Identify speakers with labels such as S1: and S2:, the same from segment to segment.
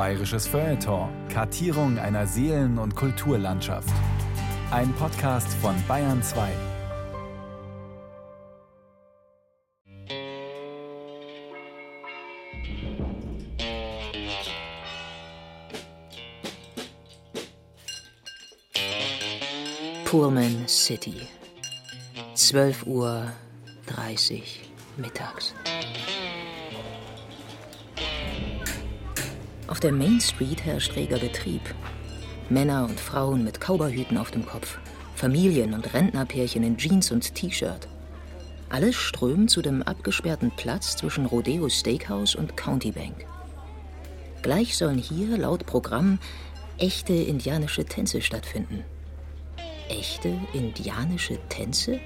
S1: Bayerisches Feuilleton. Kartierung einer Seelen- und Kulturlandschaft. Ein Podcast von Bayern 2.
S2: Pullman City. 12 Uhr 30 mittags. Auf der Main Street herrscht reger Betrieb. Männer und Frauen mit Cowboyhüten auf dem Kopf, Familien und Rentnerpärchen in Jeans und T-Shirt. Alles strömt zu dem abgesperrten Platz zwischen Rodeo Steakhouse und County Bank. Gleich sollen hier laut Programm echte indianische Tänze stattfinden. Echte indianische Tänze?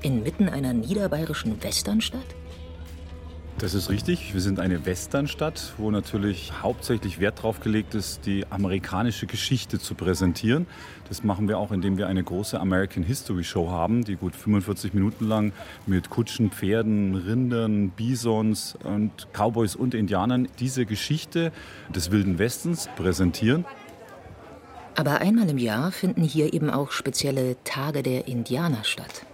S2: Inmitten einer niederbayerischen Westernstadt?
S3: Das ist richtig. Wir sind eine Westernstadt, wo natürlich hauptsächlich Wert darauf gelegt ist, die amerikanische Geschichte zu präsentieren. Das machen wir auch, indem wir eine große American History Show haben, die gut 45 Minuten lang mit Kutschen, Pferden, Rindern, Bisons und Cowboys und Indianern diese Geschichte des Wilden Westens präsentieren.
S2: Aber einmal im Jahr finden hier eben auch spezielle Tage der Indianer statt.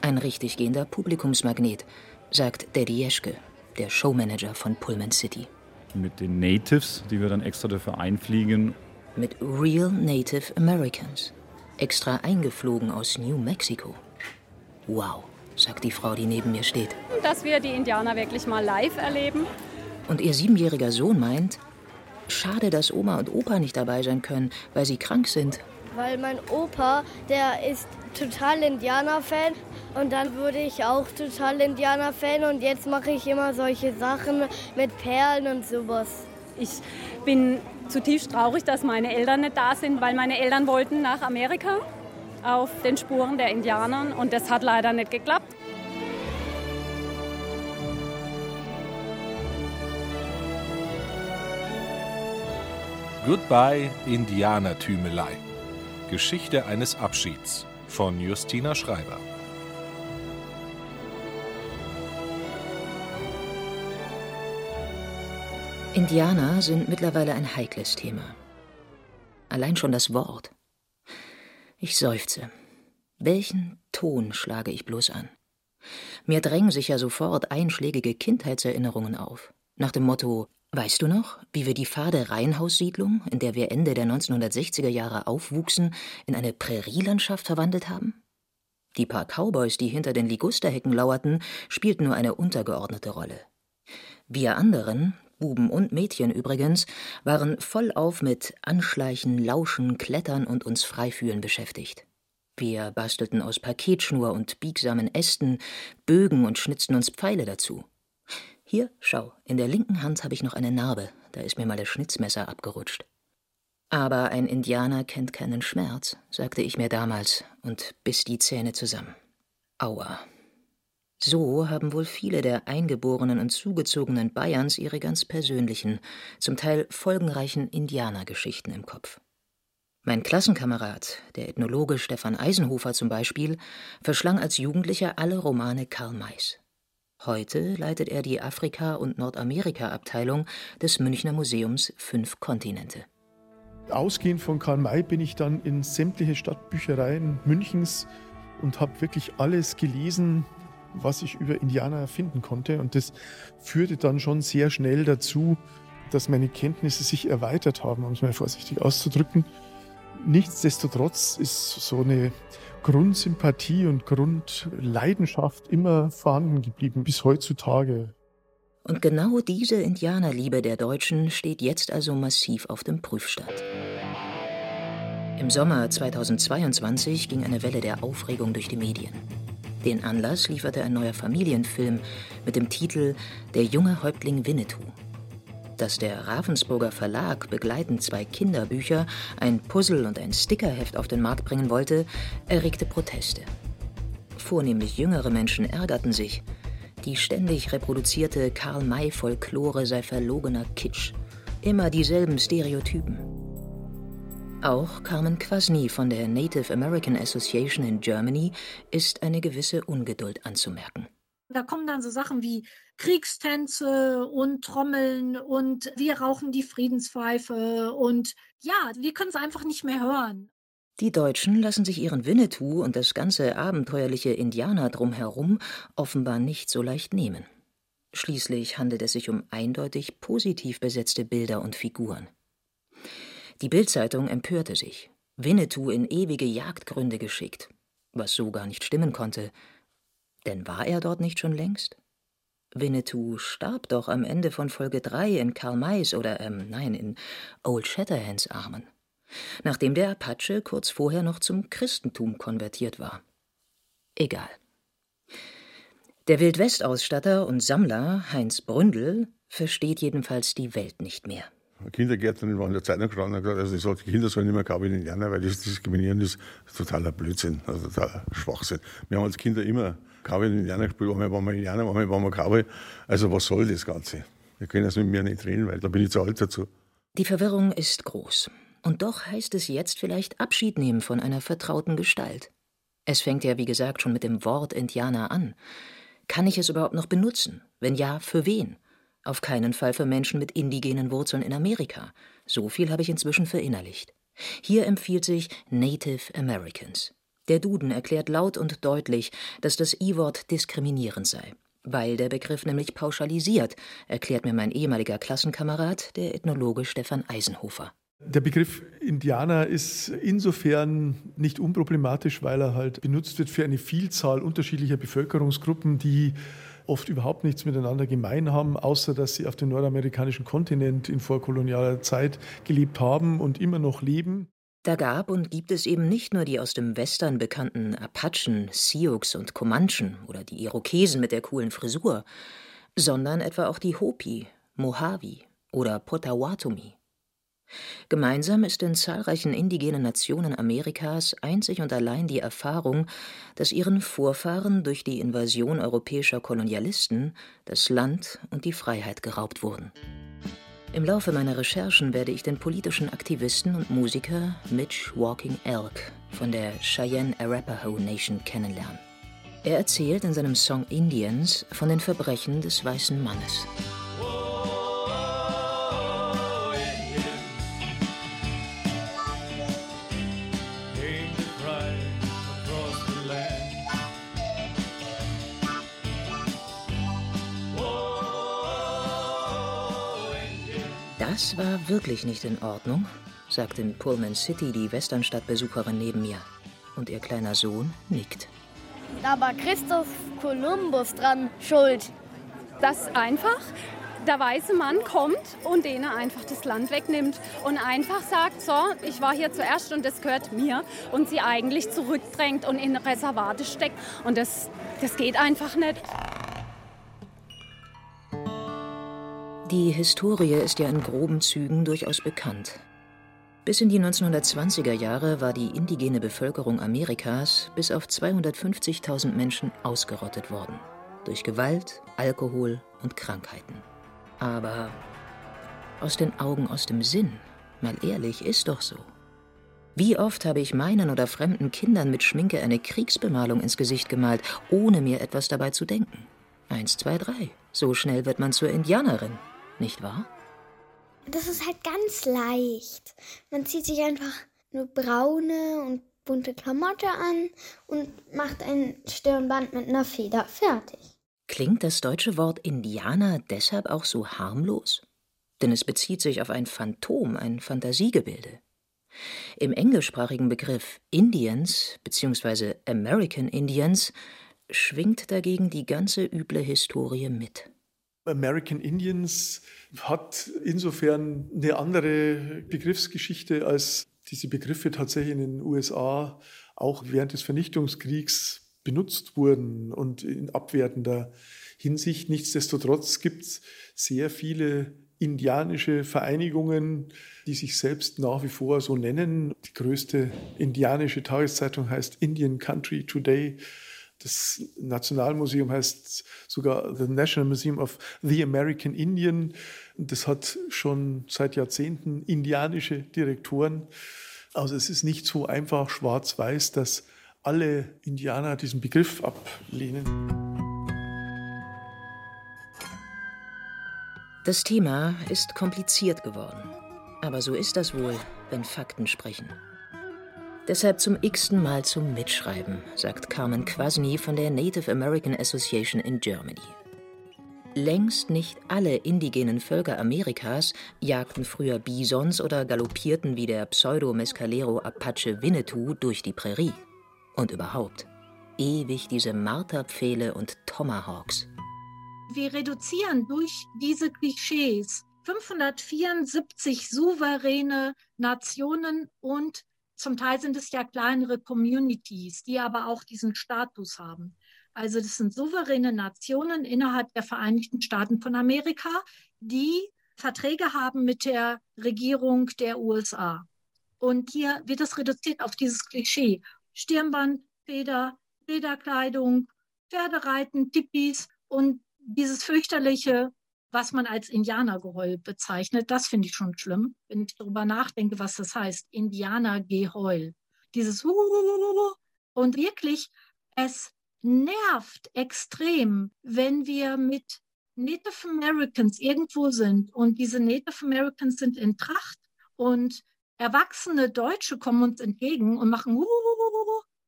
S2: Ein richtig gehender Publikumsmagnet, sagt Daddy Jeschke, der Showmanager von Pullman City.
S3: Mit den Natives, die wir dann extra dafür einfliegen.
S2: Mit Real Native Americans, extra eingeflogen aus New Mexico. Wow, sagt die Frau, die neben mir steht.
S4: Dass wir die Indianer wirklich mal live erleben.
S2: Und ihr siebenjähriger Sohn meint, schade, dass Oma und Opa nicht dabei sein können, weil sie krank sind.
S5: Weil mein Opa, der ist total Indianer-Fan und dann wurde ich auch total Indianer-Fan und jetzt mache ich immer solche Sachen mit Perlen und sowas.
S4: Ich bin zutiefst traurig, dass meine Eltern nicht da sind, weil meine Eltern wollten nach Amerika auf den Spuren der Indianern und das hat leider nicht geklappt.
S6: Goodbye Indianertümelei. Geschichte eines Abschieds von Justina Schreiber.
S2: Indianer sind mittlerweile ein heikles Thema. Allein schon das Wort. Ich seufze. Welchen Ton schlage ich bloß an? Mir drängen sich ja sofort einschlägige Kindheitserinnerungen auf. Nach dem Motto, weißt du noch, wie wir die fade Reihenhaussiedlung, in der wir Ende der 1960er Jahre aufwuchsen, in eine Prärielandschaft verwandelt haben? Die paar Cowboys, die hinter den Ligusterhecken lauerten, spielten nur eine untergeordnete Rolle. Wir anderen, Buben und Mädchen übrigens, waren vollauf mit Anschleichen, Lauschen, Klettern und uns freifühlen beschäftigt. Wir bastelten aus Paketschnur und biegsamen Ästen Bögen und schnitzten uns Pfeile dazu. Hier, schau, in der linken Hand habe ich noch eine Narbe, da ist mir mal das Schnitzmesser abgerutscht. Aber ein Indianer kennt keinen Schmerz, sagte ich mir damals und biss die Zähne zusammen. Aua. So haben wohl viele der Eingeborenen und Zugezogenen Bayerns ihre ganz persönlichen, zum Teil folgenreichen Indianergeschichten im Kopf. Mein Klassenkamerad, der Ethnologe Stefan Eisenhofer zum Beispiel, verschlang als Jugendlicher alle Romane Karl Mays. Heute leitet er die Afrika- und Nordamerika-Abteilung des Münchner Museums Fünf Kontinente.
S7: Ausgehend von Karl May bin ich dann in sämtliche Stadtbüchereien Münchens und habe wirklich alles gelesen, was ich über Indianer finden konnte. Und das führte dann schon sehr schnell dazu, dass meine Kenntnisse sich erweitert haben, um es mal vorsichtig auszudrücken. Nichtsdestotrotz ist so eine Grundsympathie und Grundleidenschaft immer vorhanden geblieben bis heutzutage.
S2: Und genau diese Indianerliebe der Deutschen steht jetzt also massiv auf dem Prüfstand. Im Sommer 2022 ging eine Welle der Aufregung durch die Medien. Den Anlass lieferte ein neuer Familienfilm mit dem Titel Der junge Häuptling Winnetou. Dass der Ravensburger Verlag begleitend zwei Kinderbücher, ein Puzzle und ein Stickerheft auf den Markt bringen wollte, erregte Proteste. Vornehmlich jüngere Menschen ärgerten sich. Die ständig reproduzierte Karl-May-Folklore sei verlogener Kitsch. Immer dieselben Stereotypen. Auch Carmen Kwasny von der Native American Association in Germany ist eine gewisse Ungeduld anzumerken.
S8: Da kommen dann so Sachen wie Kriegstänze und Trommeln und wir rauchen die Friedenspfeife und ja, wir können es einfach nicht mehr hören.
S2: Die Deutschen lassen sich ihren Winnetou und das ganze abenteuerliche Indianer drumherum offenbar nicht so leicht nehmen. Schließlich handelt es sich um eindeutig positiv besetzte Bilder und Figuren. Die Bildzeitung empörte sich, Winnetou in ewige Jagdgründe geschickt, was so gar nicht stimmen konnte. Denn war er dort nicht schon längst? Winnetou starb doch am Ende von Folge 3 in Karl Mays oder, ähm, nein, in Old Shatterhands Armen, nachdem der Apache kurz vorher noch zum Christentum konvertiert war. Egal. Der Wildwestausstatter und Sammler Heinz Bründel versteht jedenfalls die Welt nicht mehr.
S9: Kindergärtnerin war in der Zeitung gestanden und gesagt, also die Kinder sollen nicht mehr Cowboy Indianer, weil das Diskriminieren ist totaler Blödsinn, also totaler Schwachsinn. Wir haben als Kinder immer Cowboy Indianer gespielt, einmal waren wir Indianer, einmal waren wir Cowboy. Also was soll das Ganze? Wir können das mit mir nicht reden, weil da bin ich zu alt dazu.
S2: Die Verwirrung ist groß. Und doch heißt es jetzt vielleicht Abschied nehmen von einer vertrauten Gestalt. Es fängt ja, wie gesagt, schon mit dem Wort Indianer an. Kann ich es überhaupt noch benutzen? Wenn ja, für wen? Auf keinen Fall für Menschen mit indigenen Wurzeln in Amerika. So viel habe ich inzwischen verinnerlicht. Hier empfiehlt sich Native Americans. Der Duden erklärt laut und deutlich, dass das I-Wort diskriminierend sei. Weil der Begriff nämlich pauschalisiert, erklärt mir mein ehemaliger Klassenkamerad, der Ethnologe Stefan Eisenhofer.
S7: Der Begriff Indianer ist insofern nicht unproblematisch, weil er halt benutzt wird für eine Vielzahl unterschiedlicher Bevölkerungsgruppen, die oft überhaupt nichts miteinander gemein haben, außer dass sie auf dem nordamerikanischen Kontinent in vorkolonialer Zeit gelebt haben und immer noch leben.
S2: Da gab und gibt es eben nicht nur die aus dem Western bekannten Apachen, Sioux und Comanchen oder die Irokesen mit der coolen Frisur, sondern etwa auch die Hopi, Mojave oder Potawatomi. Gemeinsam ist in zahlreichen indigenen Nationen Amerikas einzig und allein die Erfahrung, dass ihren Vorfahren durch die Invasion europäischer Kolonialisten das Land und die Freiheit geraubt wurden. Im Laufe meiner Recherchen werde ich den politischen Aktivisten und Musiker Mitch Walking Elk von der Cheyenne Arapaho Nation kennenlernen. Er erzählt in seinem Song Indians von den Verbrechen des weißen Mannes. Das war wirklich nicht in Ordnung, sagt in Pullman City die Westernstadtbesucherin neben mir. Und ihr kleiner Sohn nickt.
S5: Da war Christoph Kolumbus dran schuld.
S4: Das einfach der weiße Mann kommt und denen einfach das Land wegnimmt und einfach sagt, so, ich war hier zuerst und das gehört mir und sie eigentlich zurückdrängt und in Reservate steckt und das, das geht einfach nicht.
S2: Die Historie ist ja in groben Zügen durchaus bekannt. Bis in die 1920er Jahre war die indigene Bevölkerung Amerikas bis auf 250.000 Menschen ausgerottet worden. Durch Gewalt, Alkohol und Krankheiten. Aber aus den Augen, aus dem Sinn, mal ehrlich, ist doch so. Wie oft habe ich meinen oder fremden Kindern mit Schminke eine Kriegsbemalung ins Gesicht gemalt, ohne mir etwas dabei zu denken? Eins, zwei, drei. So schnell wird man zur Indianerin nicht wahr?
S10: Das ist halt ganz leicht. Man zieht sich einfach nur braune und bunte Klamotte an und macht ein Stirnband mit einer Feder fertig.
S2: Klingt das deutsche Wort Indianer deshalb auch so harmlos? Denn es bezieht sich auf ein Phantom, ein Fantasiegebilde. Im englischsprachigen Begriff Indians bzw. American Indians schwingt dagegen die ganze üble Historie mit.
S7: American Indians hat insofern eine andere Begriffsgeschichte, als diese Begriffe tatsächlich in den USA auch während des Vernichtungskriegs benutzt wurden und in abwertender Hinsicht. Nichtsdestotrotz gibt es sehr viele indianische Vereinigungen, die sich selbst nach wie vor so nennen. Die größte indianische Tageszeitung heißt Indian Country Today. Das Nationalmuseum heißt sogar The National Museum of the American Indian. Das hat schon seit Jahrzehnten indianische Direktoren. Also es ist nicht so einfach schwarz-weiß, dass alle Indianer diesen Begriff ablehnen.
S2: Das Thema ist kompliziert geworden. Aber so ist das wohl, wenn Fakten sprechen. Deshalb zum x-ten Mal zum Mitschreiben, sagt Carmen Kwasny von der Native American Association in Germany. Längst nicht alle indigenen Völker Amerikas jagten früher Bisons oder galoppierten wie der Pseudo-Mescalero Apache Winnetou durch die Prärie. Und überhaupt, ewig diese Marterpfähle und Tomahawks.
S8: Wir reduzieren durch diese Klischees 574 souveräne Nationen und zum Teil sind es ja kleinere Communities, die aber auch diesen Status haben. Also das sind souveräne Nationen innerhalb der Vereinigten Staaten von Amerika, die Verträge haben mit der Regierung der USA. Und hier wird es reduziert auf dieses Klischee. Stirnband, Feder, Lederkleidung, Pferdereiten, Tippis und dieses fürchterliche, was man als Indianergeheul bezeichnet, das finde ich schon schlimm, wenn ich darüber nachdenke, was das heißt. Indianergeheul. Dieses und wirklich, es nervt extrem, wenn wir mit Native Americans irgendwo sind und diese Native Americans sind in Tracht und erwachsene Deutsche kommen uns entgegen und machen,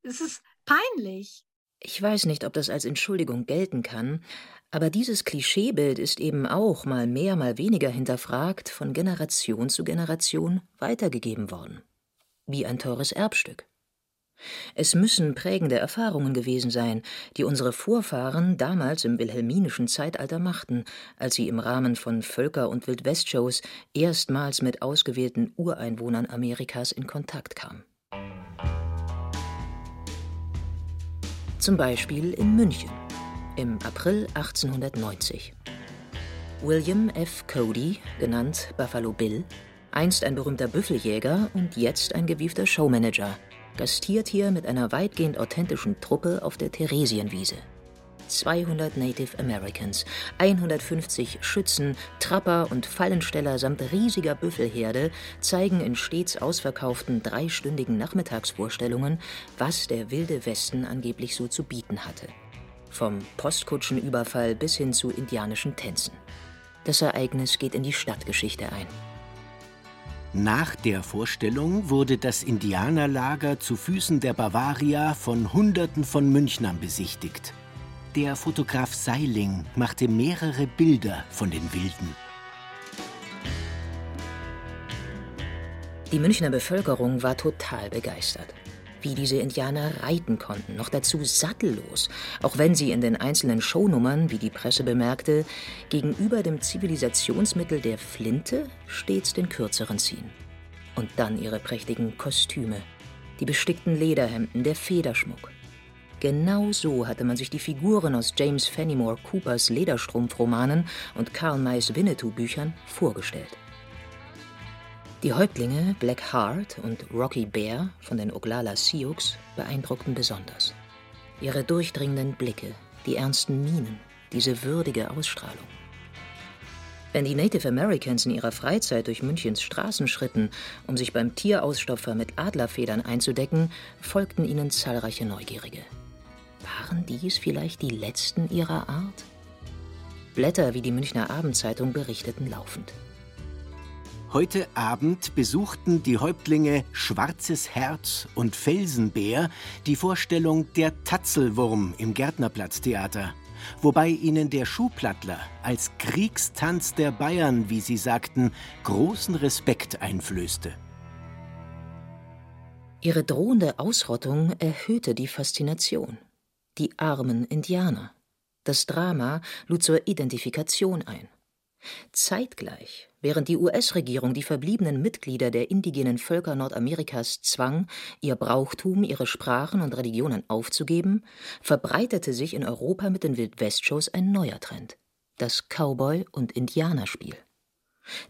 S8: es ist peinlich.
S2: Ich weiß nicht, ob das als Entschuldigung gelten kann, aber dieses Klischeebild ist eben auch mal mehr, mal weniger hinterfragt von Generation zu Generation weitergegeben worden. Wie ein teures Erbstück. Es müssen prägende Erfahrungen gewesen sein, die unsere Vorfahren damals im wilhelminischen Zeitalter machten, als sie im Rahmen von Völker- und Wildwestshows erstmals mit ausgewählten Ureinwohnern Amerikas in Kontakt kamen. Zum Beispiel in München im April 1890. William F. Cody, genannt Buffalo Bill, einst ein berühmter Büffeljäger und jetzt ein gewiefter Showmanager, gastiert hier mit einer weitgehend authentischen Truppe auf der Theresienwiese. 200 Native Americans, 150 Schützen, Trapper und Fallensteller samt riesiger Büffelherde zeigen in stets ausverkauften dreistündigen Nachmittagsvorstellungen, was der wilde Westen angeblich so zu bieten hatte. Vom Postkutschenüberfall bis hin zu indianischen Tänzen. Das Ereignis geht in die Stadtgeschichte ein.
S11: Nach der Vorstellung wurde das Indianerlager zu Füßen der Bavaria von Hunderten von Münchnern besichtigt. Der Fotograf Seiling machte mehrere Bilder von den Wilden.
S2: Die Münchner Bevölkerung war total begeistert. Wie diese Indianer reiten konnten, noch dazu sattellos, auch wenn sie in den einzelnen Shownummern, wie die Presse bemerkte, gegenüber dem Zivilisationsmittel der Flinte stets den kürzeren ziehen. Und dann ihre prächtigen Kostüme, die bestickten Lederhemden, der Federschmuck. Genau so hatte man sich die Figuren aus James Fenimore Coopers Lederstrumpfromanen und Karl Mays Winnetou-Büchern vorgestellt. Die Häuptlinge Black Heart und Rocky Bear von den Oglala Sioux beeindruckten besonders. Ihre durchdringenden Blicke, die ernsten Mienen, diese würdige Ausstrahlung. Wenn die Native Americans in ihrer Freizeit durch Münchens Straßen schritten, um sich beim Tierausstopfer mit Adlerfedern einzudecken, folgten ihnen zahlreiche Neugierige. Waren dies vielleicht die letzten ihrer Art? Blätter wie die Münchner Abendzeitung berichteten laufend.
S11: Heute Abend besuchten die Häuptlinge Schwarzes Herz und Felsenbär die Vorstellung Der Tatzelwurm im Gärtnerplatztheater, wobei ihnen der Schuhplattler als Kriegstanz der Bayern, wie sie sagten, großen Respekt einflößte.
S2: Ihre drohende Ausrottung erhöhte die Faszination die armen Indianer. Das Drama lud zur Identifikation ein. Zeitgleich, während die US-Regierung die verbliebenen Mitglieder der indigenen Völker Nordamerikas zwang, ihr Brauchtum, ihre Sprachen und Religionen aufzugeben, verbreitete sich in Europa mit den Wildwest-Shows ein neuer Trend: das Cowboy- und Indianerspiel.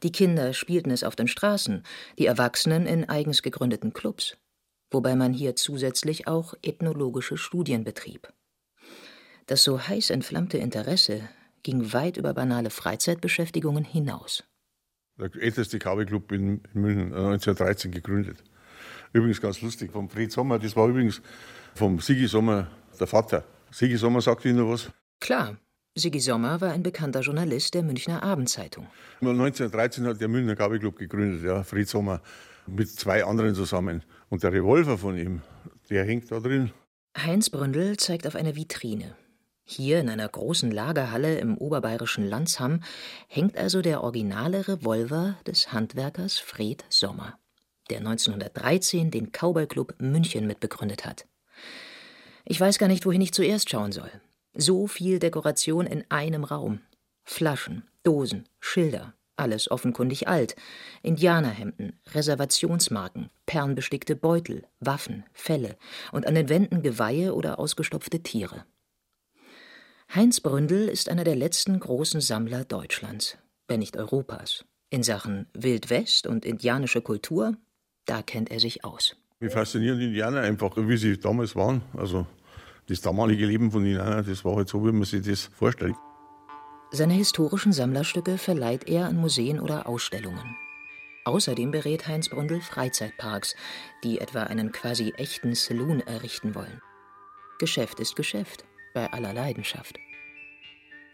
S2: Die Kinder spielten es auf den Straßen, die Erwachsenen in eigens gegründeten Clubs, wobei man hier zusätzlich auch ethnologische Studien betrieb. Das so heiß entflammte Interesse ging weit über banale Freizeitbeschäftigungen hinaus.
S9: Der älteste Cowboy-Club in München, 1913 äh, gegründet. Übrigens ganz lustig, vom Fred Sommer, das war übrigens vom Sigi Sommer der Vater. Sigi Sommer sagt Ihnen noch was?
S2: Klar, Sigi Sommer war ein bekannter Journalist der Münchner Abendzeitung.
S9: 1913 hat der Münchner Kabelclub gegründet, ja, Fritz Sommer, mit zwei anderen zusammen. Und der Revolver von ihm, der hängt da drin.
S2: Heinz Bründel zeigt auf eine Vitrine. Hier in einer großen Lagerhalle im oberbayerischen Landsham hängt also der originale Revolver des Handwerkers Fred Sommer, der 1913 den Cowboy Club München mitbegründet hat. Ich weiß gar nicht, wohin ich zuerst schauen soll. So viel Dekoration in einem Raum. Flaschen, Dosen, Schilder, alles offenkundig alt. Indianerhemden, Reservationsmarken, perlenbestickte Beutel, Waffen, Felle und an den Wänden Geweihe oder ausgestopfte Tiere. Heinz Bründel ist einer der letzten großen Sammler Deutschlands, wenn nicht Europas. In Sachen Wildwest und indianische Kultur, da kennt er sich aus.
S9: Mich faszinieren die Indianer einfach, wie sie damals waren. Also das damalige Leben von Indianern, das war halt so, wie man sich das vorstellt.
S2: Seine historischen Sammlerstücke verleiht er an Museen oder Ausstellungen. Außerdem berät Heinz Bründel Freizeitparks, die etwa einen quasi echten Saloon errichten wollen. Geschäft ist Geschäft, bei aller Leidenschaft.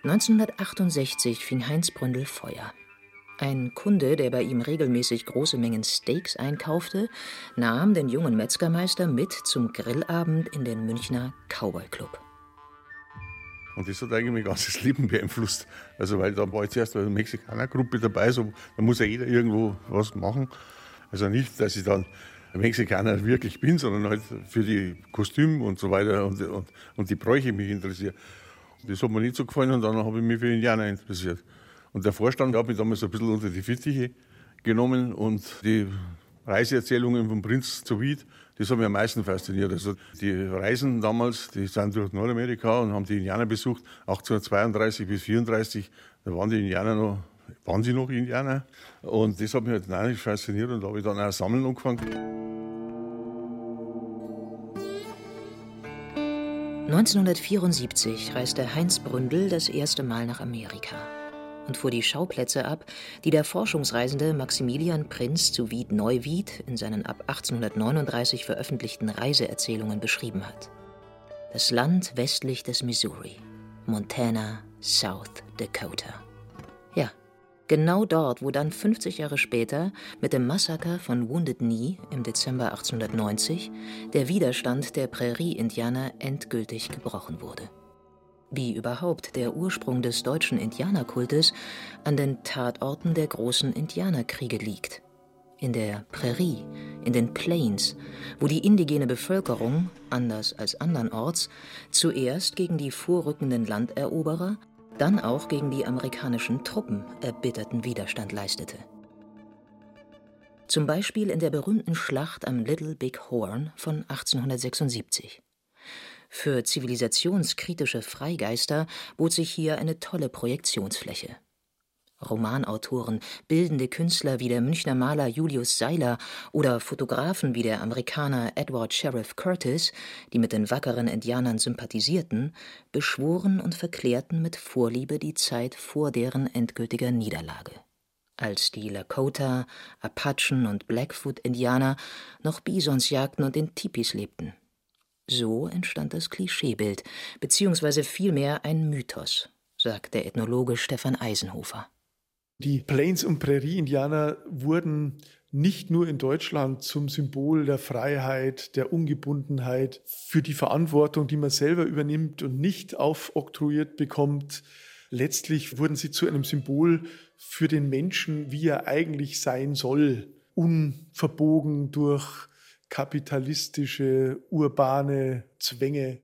S2: 1968 fing Heinz Bründel Feuer. Ein Kunde, der bei ihm regelmäßig große Mengen Steaks einkaufte, nahm den jungen Metzgermeister mit zum Grillabend in den Münchner Cowboy Club.
S9: Und das hat eigentlich mein ganzes Leben beeinflusst. Also, weil da war jetzt erst eine Mexikanergruppe dabei, so, da muss ja jeder irgendwo was machen. Also nicht, dass ich dann Mexikaner wirklich bin, sondern halt für die Kostüme und so weiter und, und, und die Bräuche mich interessiere. Das hat mir nicht so gefallen und dann habe ich mich für Indianer interessiert. Und der Vorstand hat mich damals ein bisschen unter die Fittiche genommen und die Reiseerzählungen vom Prinz zu Wied, das hat mich am meisten fasziniert. Also die Reisen damals, die sind durch Nordamerika und haben die Indianer besucht, 1832 bis 1834, da waren die Indianer noch, waren sie noch Indianer. Und das hat mich halt nein, fasziniert und da habe ich dann auch sammeln angefangen.
S2: 1974 reiste Heinz Bründel das erste Mal nach Amerika und fuhr die Schauplätze ab, die der Forschungsreisende Maximilian Prinz zu Wied Neuwied in seinen ab 1839 veröffentlichten Reiseerzählungen beschrieben hat. Das Land westlich des Missouri, Montana, South Dakota. Genau dort, wo dann 50 Jahre später mit dem Massaker von Wounded Knee im Dezember 1890 der Widerstand der Prärie-Indianer endgültig gebrochen wurde wie überhaupt der Ursprung des deutschen Indianerkultes an den Tatorten der großen Indianerkriege liegt. In der Prärie, in den Plains, wo die indigene Bevölkerung, anders als andernorts, zuerst gegen die vorrückenden Landeroberer, dann auch gegen die amerikanischen Truppen erbitterten Widerstand leistete. Zum Beispiel in der berühmten Schlacht am Little Big Horn von 1876. Für zivilisationskritische Freigeister bot sich hier eine tolle Projektionsfläche. Romanautoren, bildende Künstler wie der Münchner Maler Julius Seiler oder Fotografen wie der Amerikaner Edward Sheriff Curtis, die mit den wackeren Indianern sympathisierten, beschworen und verklärten mit Vorliebe die Zeit vor deren endgültiger Niederlage als die Lakota, Apachen und Blackfoot-Indianer noch Bisons jagten und in Tipis lebten. So entstand das Klischeebild, beziehungsweise vielmehr ein Mythos, sagt der Ethnologe Stefan Eisenhofer.
S7: Die Plains- und Prärie-Indianer wurden nicht nur in Deutschland zum Symbol der Freiheit, der Ungebundenheit, für die Verantwortung, die man selber übernimmt und nicht aufoktroyiert bekommt. Letztlich wurden sie zu einem Symbol für den Menschen, wie er eigentlich sein soll, unverbogen durch kapitalistische, urbane Zwänge.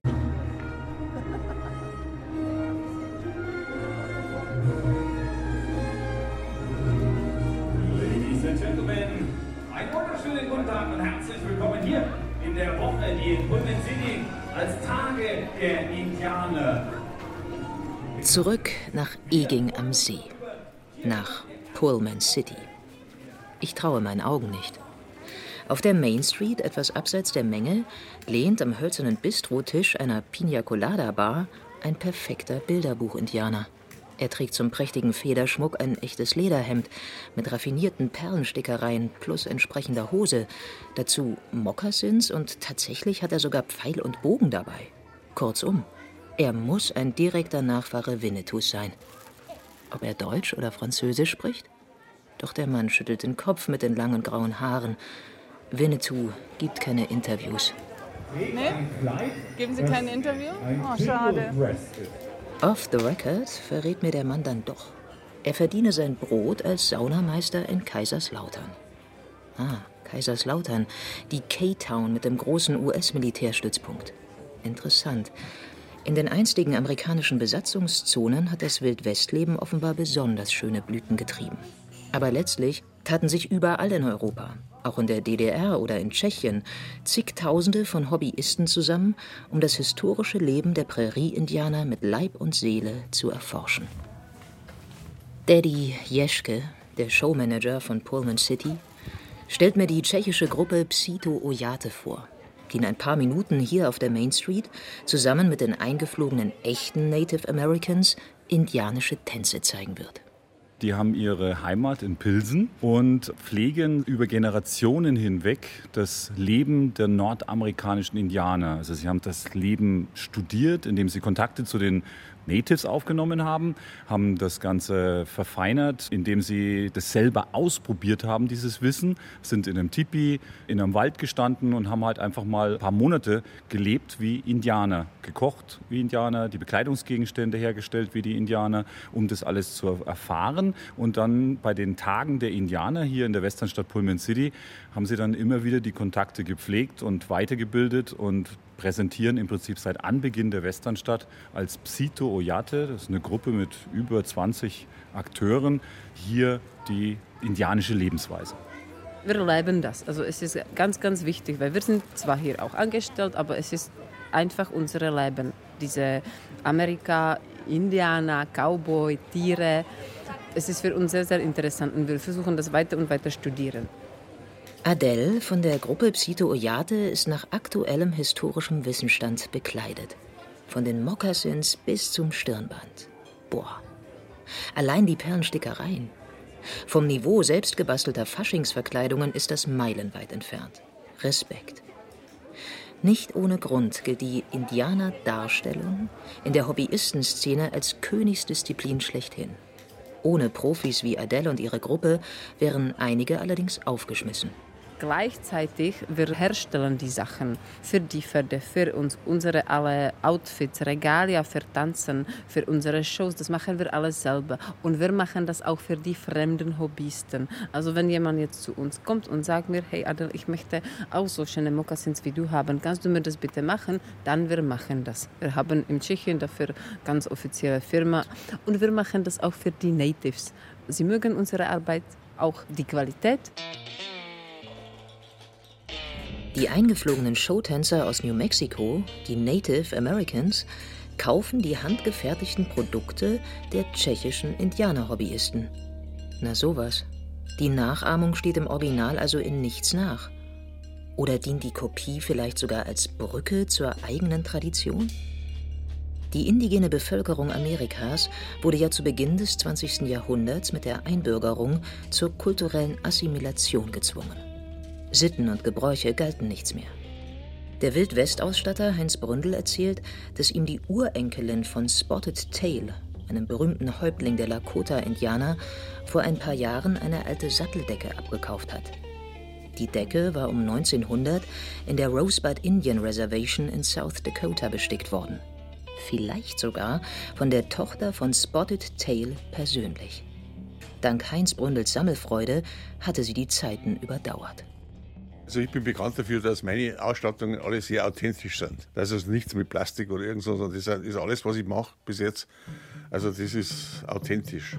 S2: Zurück nach Eging am See, nach Pullman City. Ich traue meinen Augen nicht. Auf der Main Street, etwas abseits der Menge, lehnt am hölzernen Bistrotisch einer Pina Colada Bar ein perfekter Bilderbuch-Indianer. Er trägt zum prächtigen Federschmuck ein echtes Lederhemd mit raffinierten Perlenstickereien plus entsprechender Hose. Dazu Mokassins und tatsächlich hat er sogar Pfeil und Bogen dabei. Kurzum, Er muss ein direkter Nachfahre Winnetous sein. Ob er Deutsch oder Französisch spricht? Doch der Mann schüttelt den Kopf mit den langen grauen Haaren. Winnetou gibt keine Interviews.
S12: Nee? Geben Sie kein Interview? Oh, schade.
S2: Off the record verrät mir der Mann dann doch. Er verdiene sein Brot als Saunameister in Kaiserslautern. Ah, Kaiserslautern, die K-Town mit dem großen US-Militärstützpunkt. Interessant. In den einstigen amerikanischen Besatzungszonen hat das Wildwestleben offenbar besonders schöne Blüten getrieben. Aber letztlich taten sich überall in Europa, auch in der DDR oder in Tschechien, zigtausende von Hobbyisten zusammen, um das historische Leben der Prärie-Indianer mit Leib und Seele zu erforschen. Daddy Jeschke, der Showmanager von Pullman City, stellt mir die tschechische Gruppe Psito Ojate vor, die in ein paar Minuten hier auf der Main Street zusammen mit den eingeflogenen echten Native Americans indianische Tänze zeigen wird.
S3: Die haben ihre Heimat in Pilsen und pflegen über Generationen hinweg das Leben der nordamerikanischen Indianer. Also sie haben das Leben studiert, indem sie Kontakte zu den Natives aufgenommen haben, haben das Ganze verfeinert, indem sie das selber ausprobiert haben, dieses Wissen, sind in einem Tipi, in einem Wald gestanden und haben halt einfach mal ein paar Monate gelebt wie Indianer, gekocht wie Indianer, die Bekleidungsgegenstände hergestellt wie die Indianer, um das alles zu erfahren. Und dann bei den Tagen der Indianer hier in der Westernstadt Pullman City haben sie dann immer wieder die Kontakte gepflegt und weitergebildet und präsentieren im Prinzip seit Anbeginn der Westernstadt als Psito Oyate, das ist eine Gruppe mit über 20 Akteuren, hier die indianische Lebensweise.
S12: Wir leben das. Also es ist ganz, ganz wichtig, weil wir sind zwar hier auch angestellt, aber es ist einfach unser Leben. Diese Amerika, Indianer, Cowboy, Tiere. Es ist für uns sehr, sehr interessant und wir versuchen das weiter und weiter studieren.
S2: Adele von der Gruppe Psito Oyate ist nach aktuellem historischem Wissensstand bekleidet. Von den Mokassins bis zum Stirnband. Boah. Allein die Perlenstickereien. Vom Niveau selbstgebastelter Faschingsverkleidungen ist das meilenweit entfernt. Respekt. Nicht ohne Grund gilt die Indianer-Darstellung in der Hobbyistenszene als Königsdisziplin schlechthin. Ohne Profis wie Adele und ihre Gruppe wären einige allerdings aufgeschmissen.
S12: Gleichzeitig wir herstellen die Sachen für die Pferde, für uns, unsere alle Outfits, Regalia für Tanzen, für unsere Shows. Das machen wir alles selber. Und wir machen das auch für die fremden Hobbyisten. Also wenn jemand jetzt zu uns kommt und sagt mir, hey Adel, ich möchte auch so schöne Mokassins wie du haben, kannst du mir das bitte machen? Dann wir machen das. Wir haben in Tschechien dafür ganz offizielle Firma und wir machen das auch für die Natives. Sie mögen unsere Arbeit, auch die Qualität.
S2: Die eingeflogenen Showtänzer aus New Mexico, die Native Americans, kaufen die handgefertigten Produkte der tschechischen Indianerhobbyisten. Na sowas. Die Nachahmung steht im Original also in nichts nach. Oder dient die Kopie vielleicht sogar als Brücke zur eigenen Tradition? Die indigene Bevölkerung Amerikas wurde ja zu Beginn des 20. Jahrhunderts mit der Einbürgerung zur kulturellen Assimilation gezwungen. Sitten und Gebräuche galten nichts mehr. Der Wildwest-Ausstatter Heinz Bründel erzählt, dass ihm die Urenkelin von Spotted Tail, einem berühmten Häuptling der Lakota-Indianer, vor ein paar Jahren eine alte Satteldecke abgekauft hat. Die Decke war um 1900 in der Rosebud Indian Reservation in South Dakota bestickt worden. Vielleicht sogar von der Tochter von Spotted Tail persönlich. Dank Heinz Bründels Sammelfreude hatte sie die Zeiten überdauert.
S9: Also ich bin bekannt dafür, dass meine Ausstattungen alle sehr authentisch sind. Das ist nichts mit Plastik oder irgend so, sondern das ist alles, was ich mache bis jetzt. Also das ist authentisch.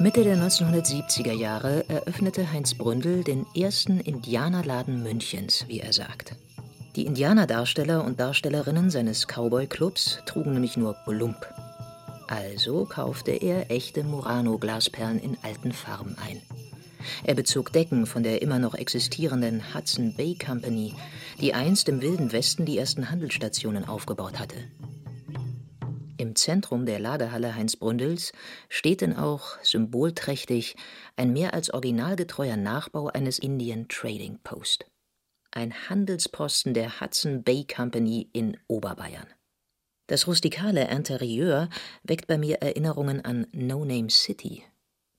S2: Mitte der 1970er Jahre eröffnete Heinz Bründel den ersten Indianerladen Münchens, wie er sagt. Die Indianerdarsteller und Darstellerinnen seines Cowboy-Clubs trugen nämlich nur Bolump. Also kaufte er echte Murano-Glasperlen in alten Farben ein. Er bezog Decken von der immer noch existierenden Hudson Bay Company, die einst im Wilden Westen die ersten Handelsstationen aufgebaut hatte. Im Zentrum der Lagerhalle Heinz Bründels steht denn auch symbolträchtig ein mehr als originalgetreuer Nachbau eines Indian Trading Post. ein Handelsposten der Hudson Bay Company in Oberbayern. Das rustikale Interieur weckt bei mir Erinnerungen an No Name City,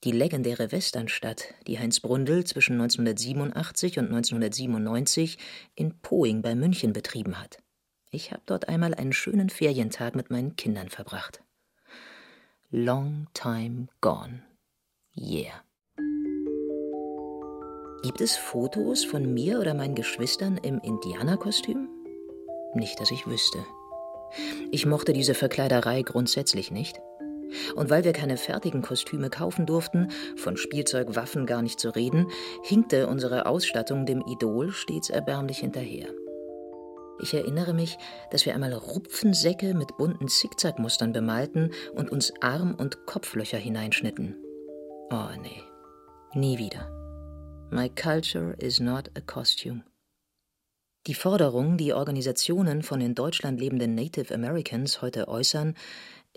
S2: die legendäre Westernstadt, die Heinz Brundel zwischen 1987 und 1997 in Poing bei München betrieben hat. Ich habe dort einmal einen schönen Ferientag mit meinen Kindern verbracht. Long time gone. Yeah. Gibt es Fotos von mir oder meinen Geschwistern im Indianerkostüm? Nicht, dass ich wüsste. Ich mochte diese Verkleiderei grundsätzlich nicht. Und weil wir keine fertigen Kostüme kaufen durften, von Spielzeugwaffen gar nicht zu reden, hinkte unsere Ausstattung dem Idol stets erbärmlich hinterher. Ich erinnere mich, dass wir einmal Rupfensäcke mit bunten Zickzackmustern bemalten und uns Arm- und Kopflöcher hineinschnitten. Oh nee, nie wieder. My culture is not a costume. Die Forderung, die Organisationen von in Deutschland lebenden Native Americans heute äußern,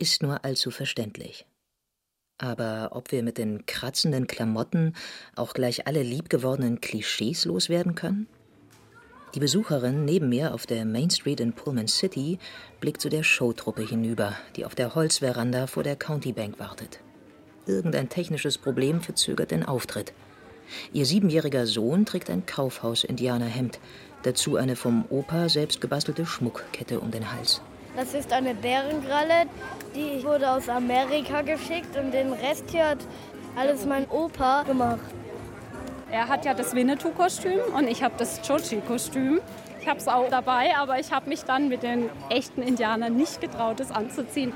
S2: ist nur allzu verständlich. Aber ob wir mit den kratzenden Klamotten auch gleich alle liebgewordenen Klischees loswerden können? Die Besucherin neben mir auf der Main Street in Pullman City blickt zu der Showtruppe hinüber, die auf der Holzveranda vor der County Bank wartet. Irgendein technisches Problem verzögert den Auftritt. Ihr siebenjähriger Sohn trägt ein Kaufhaus-Indianerhemd, dazu eine vom Opa selbst gebastelte Schmuckkette um den Hals.
S5: Das ist eine Bärengralle, die wurde aus Amerika geschickt und den Rest hier hat alles mein Opa gemacht.
S4: Er hat ja das Winnetou-Kostüm und ich habe das Chochi-Kostüm. Ich habe es auch dabei, aber ich habe mich dann mit den echten Indianern nicht getraut, es anzuziehen.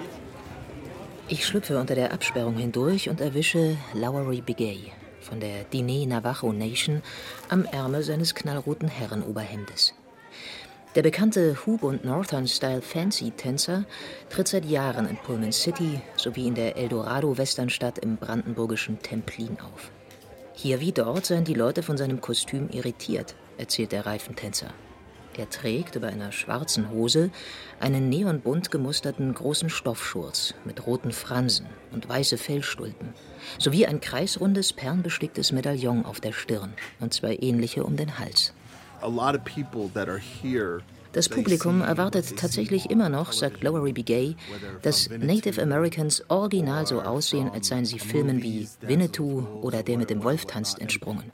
S2: Ich schlüpfe unter der Absperrung hindurch und erwische Lowery Bigay, von der Diné Navajo Nation am Ärmel seines knallroten Herrenoberhemdes. Der bekannte Hoop- und Northern-Style Fancy-Tänzer tritt seit Jahren in Pullman City sowie in der Eldorado-Westernstadt im brandenburgischen Templin auf. Hier wie dort seien die Leute von seinem Kostüm irritiert, erzählt der Reifentänzer. Er trägt über einer schwarzen Hose einen neonbunt gemusterten großen Stoffschurz mit roten Fransen und weiße Fellstulpen sowie ein kreisrundes, perlenbesticktes Medaillon auf der Stirn und zwei ähnliche um den Hals. Das Publikum erwartet tatsächlich immer noch, sagt Lowery Bigay, dass Native Americans original so aussehen, als seien sie Filmen wie Winnetou oder Der mit dem Wolf tanzt entsprungen.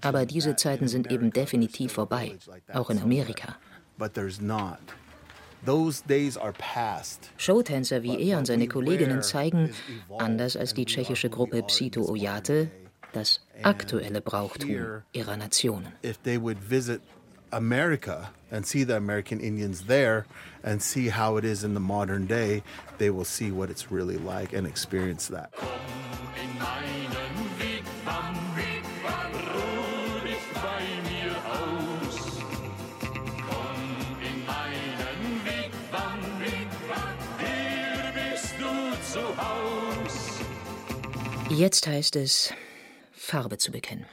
S2: Aber diese Zeiten sind eben definitiv vorbei, auch in Amerika. Showtänzer wie er und seine Kolleginnen zeigen, anders als die tschechische Gruppe Psito Oyate, das aktuelle Brauchtum ihrer Nationen.
S13: America and see the American Indians there and see how it is in the modern day, they will see what it's really like and experience that.
S2: Jetzt heißt es, Farbe zu bekennen.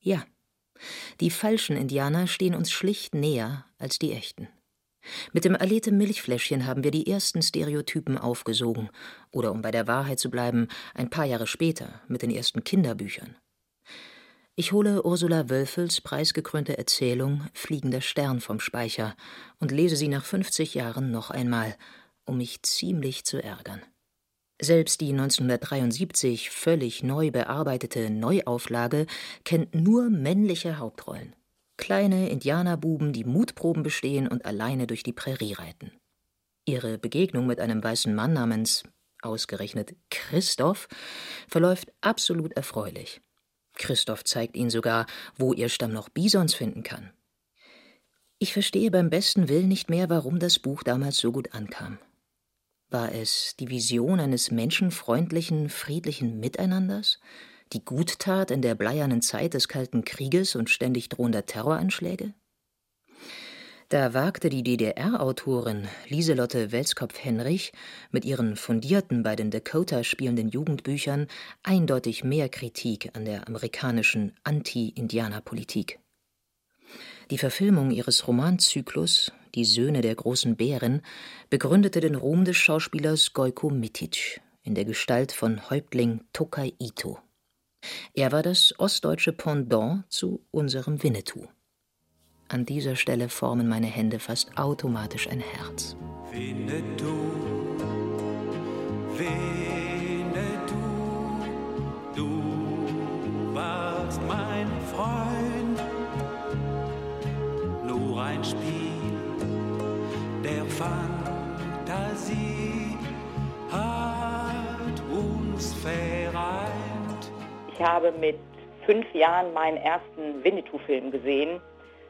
S2: Ja, die falschen Indianer stehen uns schlicht näher als die echten. Mit dem Alete Milchfläschchen haben wir die ersten Stereotypen aufgesogen, oder um bei der Wahrheit zu bleiben, ein paar Jahre später mit den ersten Kinderbüchern. Ich hole Ursula Wölfels preisgekrönte Erzählung Fliegender Stern vom Speicher und lese sie nach 50 Jahren noch einmal, um mich ziemlich zu ärgern. Selbst die 1973 völlig neu bearbeitete Neuauflage kennt nur männliche Hauptrollen. Kleine Indianerbuben, die Mutproben bestehen und alleine durch die Prärie reiten. Ihre Begegnung mit einem weißen Mann namens ausgerechnet Christoph verläuft absolut erfreulich. Christoph zeigt ihnen sogar, wo ihr Stamm noch Bisons finden kann. Ich verstehe beim besten Willen nicht mehr, warum das Buch damals so gut ankam. War es die Vision eines menschenfreundlichen, friedlichen Miteinanders? Die Guttat in der bleiernen Zeit des Kalten Krieges und ständig drohender Terroranschläge? Da wagte die DDR-Autorin Lieselotte Welskopf-Henrich mit ihren fundierten, bei den Dakota spielenden Jugendbüchern eindeutig mehr Kritik an der amerikanischen Anti-Indianer-Politik. Die Verfilmung ihres Romanzyklus Die Söhne der großen Bären begründete den Ruhm des Schauspielers Gojko Mitic in der Gestalt von Häuptling Tokai Ito. Er war das ostdeutsche Pendant zu unserem Winnetou. An dieser Stelle formen meine Hände fast automatisch ein Herz.
S14: Winnetou, Winnetou,
S15: mit fünf Jahren meinen ersten Winnetou-Film gesehen.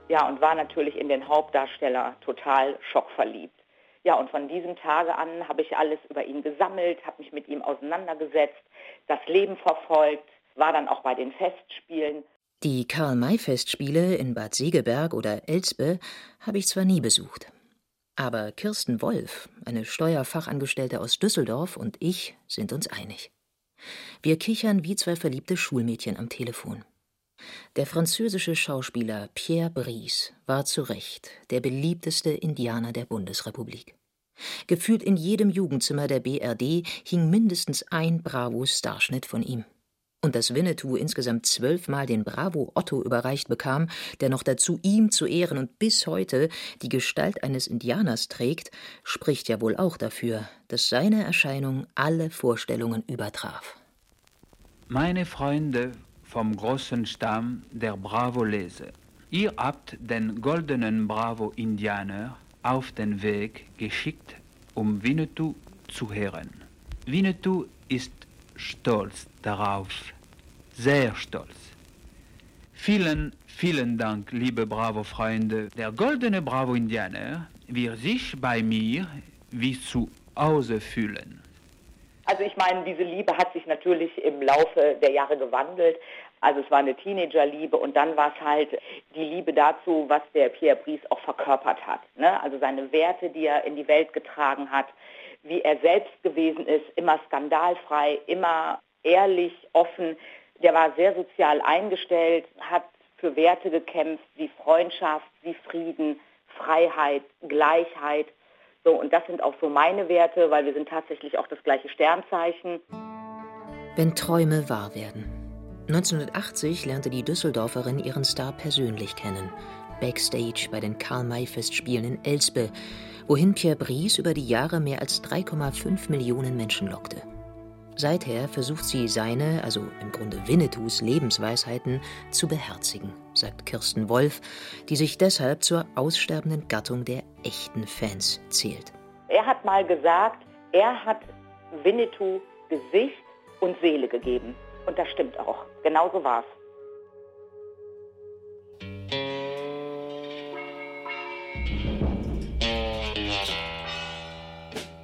S15: Ja, und war natürlich in den Hauptdarsteller total schockverliebt. Ja, und von diesem Tage an habe ich alles über ihn gesammelt, habe mich mit ihm auseinandergesetzt, das Leben verfolgt, war dann auch bei den Festspielen.
S2: Die Karl-May-Festspiele in Bad Segeberg oder Elspe habe ich zwar nie besucht. Aber Kirsten Wolf, eine Steuerfachangestellte aus Düsseldorf, und ich sind uns einig. Wir kichern wie zwei verliebte Schulmädchen am Telefon. Der französische Schauspieler Pierre Brice war zu Recht der beliebteste Indianer der Bundesrepublik. Gefühlt in jedem Jugendzimmer der BRD hing mindestens ein Bravo-Starschnitt von ihm. Und dass Winnetou insgesamt zwölfmal den Bravo Otto überreicht bekam, der noch dazu ihm zu Ehren und bis heute die Gestalt eines Indianers trägt, spricht ja wohl auch dafür, dass seine Erscheinung alle Vorstellungen übertraf.
S16: Meine Freunde vom großen Stamm der Bravo-Lese. Ihr habt den goldenen Bravo-Indianer auf den Weg geschickt, um Winnetou zu hören. Winnetou ist stolz darauf, sehr stolz. Vielen, vielen Dank, liebe Bravo-Freunde. Der goldene Bravo-Indianer wird sich bei mir wie zu Hause fühlen.
S15: Also ich meine, diese Liebe hat sich natürlich im Laufe der Jahre gewandelt. Also es war eine Teenagerliebe und dann war es halt die Liebe dazu, was der Pierre Brice auch verkörpert hat. Ne? Also seine Werte, die er in die Welt getragen hat, wie er selbst gewesen ist, immer skandalfrei, immer ehrlich, offen. Der war sehr sozial eingestellt, hat für Werte gekämpft wie Freundschaft, wie Frieden, Freiheit, Gleichheit. So, und das sind auch so meine Werte, weil wir sind tatsächlich auch das gleiche Sternzeichen.
S2: Wenn Träume wahr werden. 1980 lernte die Düsseldorferin ihren Star persönlich kennen. Backstage bei den Karl-May-Festspielen in Elspe, wohin Pierre Brice über die Jahre mehr als 3,5 Millionen Menschen lockte. Seither versucht sie seine, also im Grunde Winnetous Lebensweisheiten zu beherzigen, sagt Kirsten Wolf, die sich deshalb zur aussterbenden Gattung der echten Fans zählt.
S15: Er hat mal gesagt, er hat Winnetou Gesicht und Seele gegeben. Und das stimmt auch. Genauso war's.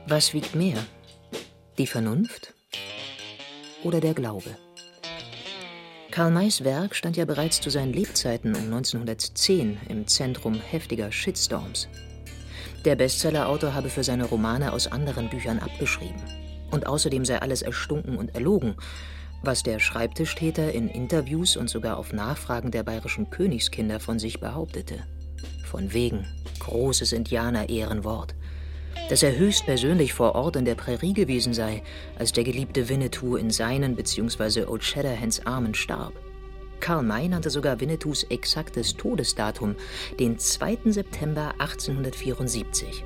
S2: Was wiegt mehr? Die Vernunft oder der Glaube? Karl Mays Werk stand ja bereits zu seinen Lebzeiten um 1910 im Zentrum heftiger Shitstorms. Der Bestsellerautor habe für seine Romane aus anderen Büchern abgeschrieben. Und außerdem sei alles erstunken und erlogen, was der Schreibtischtäter in Interviews und sogar auf Nachfragen der bayerischen Königskinder von sich behauptete. Von wegen großes Indianer-Ehrenwort dass er höchstpersönlich vor Ort in der Prärie gewesen sei, als der geliebte Winnetou in seinen bzw. Old Shatterhands Armen starb. Karl May nannte sogar Winnetous exaktes Todesdatum, den 2. September 1874.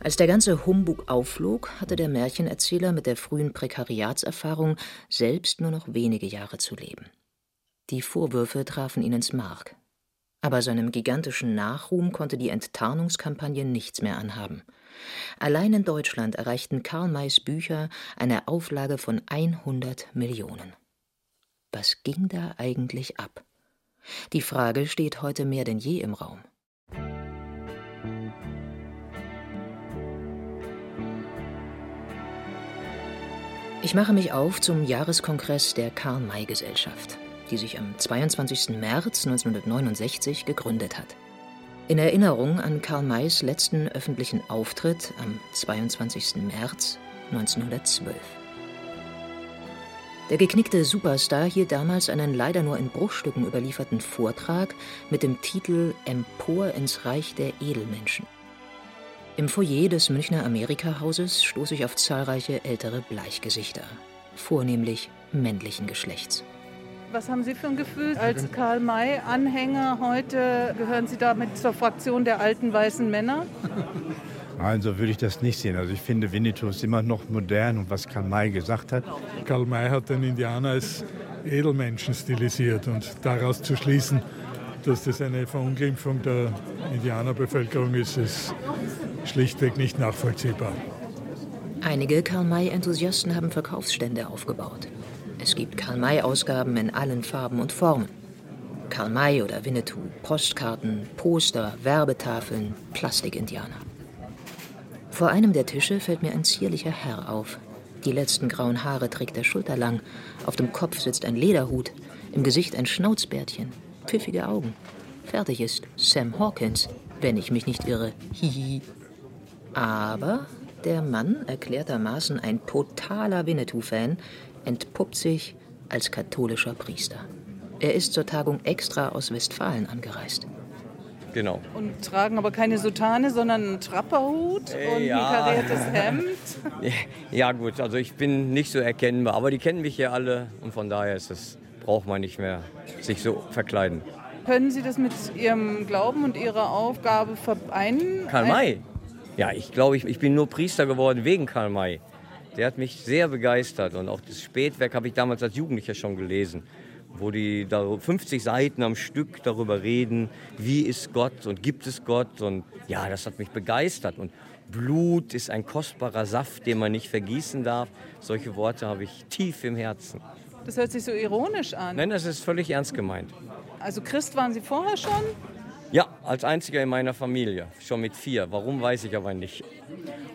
S2: Als der ganze Humbug aufflog, hatte der Märchenerzähler mit der frühen Prekariatserfahrung selbst nur noch wenige Jahre zu leben. Die Vorwürfe trafen ihn ins Mark. Aber seinem gigantischen Nachruhm konnte die Enttarnungskampagne nichts mehr anhaben. Allein in Deutschland erreichten Karl Mays Bücher eine Auflage von 100 Millionen. Was ging da eigentlich ab? Die Frage steht heute mehr denn je im Raum. Ich mache mich auf zum Jahreskongress der Karl-May-Gesellschaft die sich am 22. März 1969 gegründet hat. In Erinnerung an Karl Mays letzten öffentlichen Auftritt am 22. März 1912. Der geknickte Superstar hielt damals einen leider nur in Bruchstücken überlieferten Vortrag mit dem Titel Empor ins Reich der Edelmenschen. Im Foyer des Münchner Amerika-Hauses stoße ich auf zahlreiche ältere Bleichgesichter, vornehmlich männlichen Geschlechts.
S17: Was haben Sie für ein Gefühl als Karl-May-Anhänger heute? Gehören Sie damit zur Fraktion der alten weißen Männer?
S18: Also würde ich das nicht sehen. Also ich finde, Winnetou ist immer noch modern und was Karl May gesagt hat.
S19: Karl May hat den Indianer als Edelmenschen stilisiert und daraus zu schließen, dass das eine Verunglimpfung der Indianerbevölkerung ist, ist schlichtweg nicht nachvollziehbar.
S2: Einige Karl-May-Enthusiasten haben Verkaufsstände aufgebaut. Es gibt Karl-May-Ausgaben in allen Farben und Formen. Karl May oder Winnetou, Postkarten, Poster, Werbetafeln, Plastikindianer. Vor einem der Tische fällt mir ein zierlicher Herr auf. Die letzten grauen Haare trägt er schulterlang. Auf dem Kopf sitzt ein Lederhut, im Gesicht ein Schnauzbärtchen, pfiffige Augen. Fertig ist Sam Hawkins, wenn ich mich nicht irre. Hihi. Aber der Mann, erklärtermaßen ein totaler Winnetou-Fan, entpuppt sich als katholischer Priester. Er ist zur Tagung extra aus Westfalen angereist.
S20: Genau.
S17: Und tragen aber keine Soutane, sondern einen Trapperhut
S20: Äh,
S17: und
S20: ja.
S17: ein kariertes Hemd.
S20: Ja gut, also ich bin nicht so erkennbar, aber die kennen mich hier alle und von daher ist es, braucht man nicht mehr sich so verkleiden.
S17: Können Sie das mit Ihrem Glauben und Ihrer Aufgabe vereinen?
S20: Karl May? Ja, ich glaube, ich, ich bin nur Priester geworden wegen Karl May. Der hat mich sehr begeistert und auch das Spätwerk habe ich damals als Jugendlicher schon gelesen, wo die da 50 Seiten am Stück darüber reden, wie ist Gott und gibt es Gott und ja, das hat mich begeistert und Blut ist ein kostbarer Saft, den man nicht vergießen darf. Solche Worte habe ich tief im Herzen.
S17: Das hört sich so ironisch an.
S20: Nein, das ist völlig ernst gemeint.
S17: Also Christ waren Sie vorher schon?
S20: Ja, als einziger in meiner Familie, schon mit vier. Warum, weiß ich aber nicht.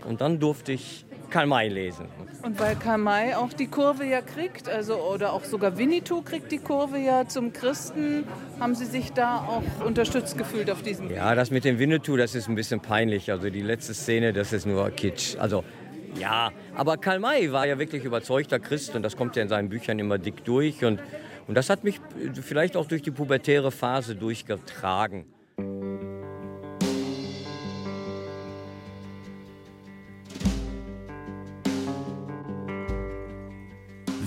S20: Und dann durfte ich Karl May lesen.
S17: Und weil Karl May auch die Kurve ja kriegt, also oder auch sogar Winnetou kriegt die Kurve ja zum Christen, haben Sie sich da auch unterstützt gefühlt auf diesem
S20: Ja, das mit dem Winnetou, das ist ein bisschen peinlich. Also die letzte Szene, das ist nur Kitsch. Also ja, aber Karl May war ja wirklich überzeugter Christ und das kommt ja in seinen Büchern immer dick durch. Und, und das hat mich vielleicht auch durch die pubertäre Phase durchgetragen.